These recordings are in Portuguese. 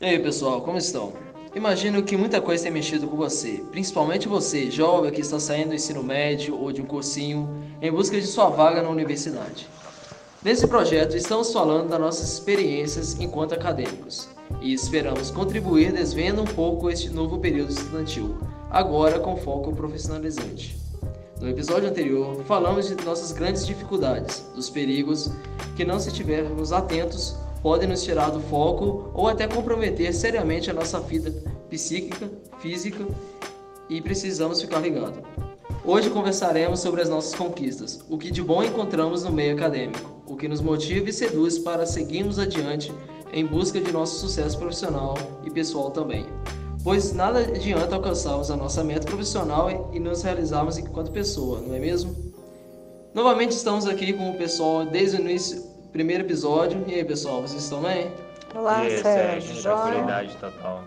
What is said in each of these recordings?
E aí, pessoal, como estão? Imagino que muita coisa tem mexido com você, principalmente você, jovem que está saindo do ensino médio ou de um cursinho em busca de sua vaga na universidade. Nesse projeto, estamos falando das nossas experiências enquanto acadêmicos e esperamos contribuir desvendo um pouco este novo período estudantil, agora com foco profissionalizante. No episódio anterior, falamos de nossas grandes dificuldades, dos perigos que, não se estivermos atentos, podem nos tirar do foco ou até comprometer seriamente a nossa vida psíquica, física e precisamos ficar ligado. Hoje conversaremos sobre as nossas conquistas, o que de bom encontramos no meio acadêmico, o que nos motiva e seduz para seguirmos adiante em busca de nosso sucesso profissional e pessoal também. Pois nada adianta alcançarmos a nossa meta profissional e nos realizarmos enquanto pessoa, não é mesmo? Novamente estamos aqui com o pessoal desde o início primeiro episódio. E aí, pessoal, vocês estão bem? Olá, e aí, Sérgio. Sérgio tranquilidade total.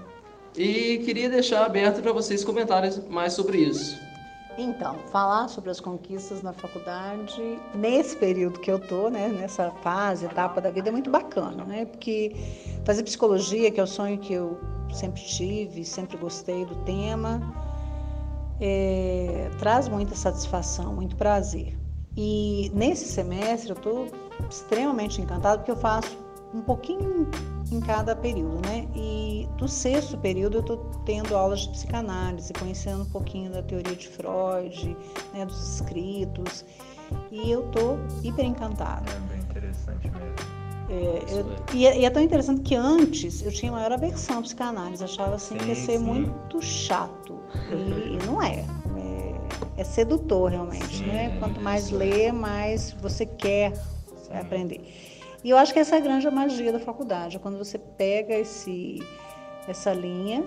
E queria deixar aberto para vocês comentarem mais sobre isso. Então, falar sobre as conquistas na faculdade, nesse período que eu tô, né, nessa fase, etapa da vida, é muito bacana, né? Porque fazer psicologia, que é o sonho que eu sempre tive, sempre gostei do tema, é, traz muita satisfação, muito prazer. E nesse semestre eu estou extremamente encantada porque eu faço um pouquinho em cada período, né? E do sexto período eu estou tendo aulas de psicanálise, conhecendo um pouquinho da teoria de Freud, né, dos escritos, e eu estou hiper encantada. É bem interessante mesmo. É, eu, e, é, e, é, tão interessante que antes eu tinha maior aversão à psicanálise, achava assim sim, que ia ser sim. muito chato, e, e não é é sedutor realmente, né? Quanto mais lê, mais você quer aprender. E eu acho que essa é a grande magia da faculdade, é quando você pega esse, essa linha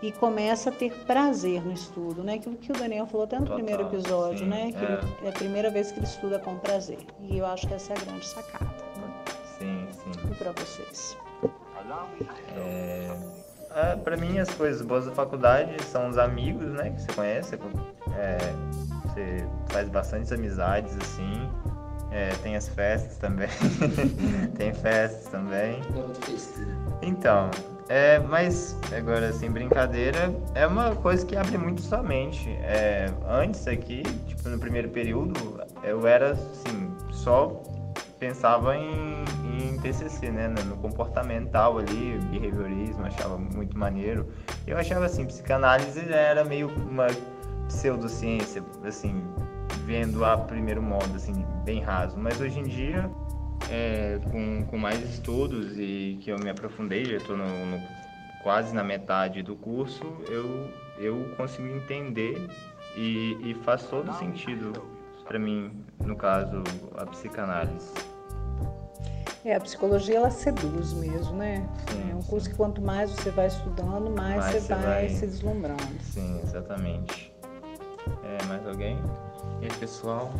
e começa a ter prazer no estudo, né? Aquilo que o Daniel falou até no Total, primeiro episódio, sim, né? Que é. é. a primeira vez que ele estuda com prazer. E eu acho que essa é a grande sacada. Né? Sim, sim. E para vocês? É, é, para mim, as coisas boas da faculdade são os amigos, né? Que você conhece. É, você faz bastantes amizades, assim. É, tem as festas também. tem festas também. Então, é, mas agora sem brincadeira, é uma coisa que abre muito sua mente. É, antes aqui, tipo no primeiro período, eu era assim, só pensava em, em TCC, né, no comportamental ali, behaviorismo, achava muito maneiro. Eu achava assim, psicanálise era meio uma pseudociência, assim, vendo a primeiro modo, assim, bem raso. Mas hoje em dia, é, com, com mais estudos e que eu me aprofundei, já estou quase na metade do curso, eu, eu consigo entender e, e faz todo sentido para mim, no caso, a psicanálise. É, a psicologia ela seduz mesmo, né? Sim, é um curso que quanto mais você vai estudando, mais, mais você, você vai, vai, se deslumbrando. Sim, exatamente. É, mais alguém? E aí, pessoal?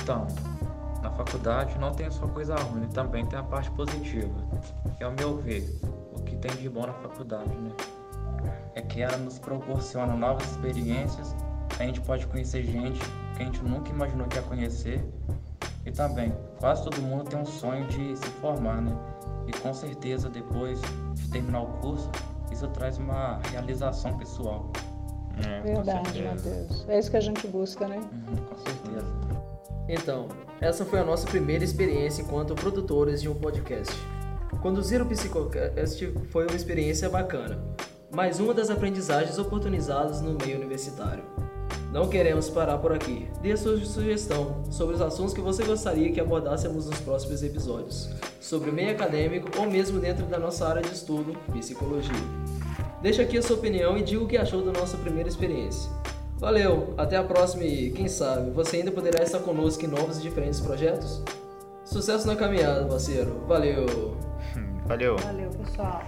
Então, na faculdade não tem só coisa ruim, também tem a parte positiva. Que, ao meu ver, o que tem de bom na faculdade, né? É que ela nos proporciona novas experiências, a gente pode conhecer gente que a gente nunca imaginou que ia conhecer e também, quase todo mundo tem um sonho de se formar, né? E com certeza depois de terminar o curso, isso traz uma realização pessoal. É, Verdade, Matheus. É isso que a gente busca, né? Uhum, com certeza. Então, essa foi a nossa primeira experiência enquanto produtores de um podcast. Conduzir o Psicocast foi uma experiência bacana, mas uma das aprendizagens oportunizadas no meio universitário. Não queremos parar por aqui. Dê sua sugestão sobre os assuntos que você gostaria que abordássemos nos próximos episódios, sobre o meio acadêmico ou mesmo dentro da nossa área de estudo, psicologia. Deixe aqui a sua opinião e diga o que achou da nossa primeira experiência. Valeu, até a próxima e quem sabe você ainda poderá estar conosco em novos e diferentes projetos? Sucesso na caminhada, parceiro. Valeu! Valeu! Valeu, pessoal!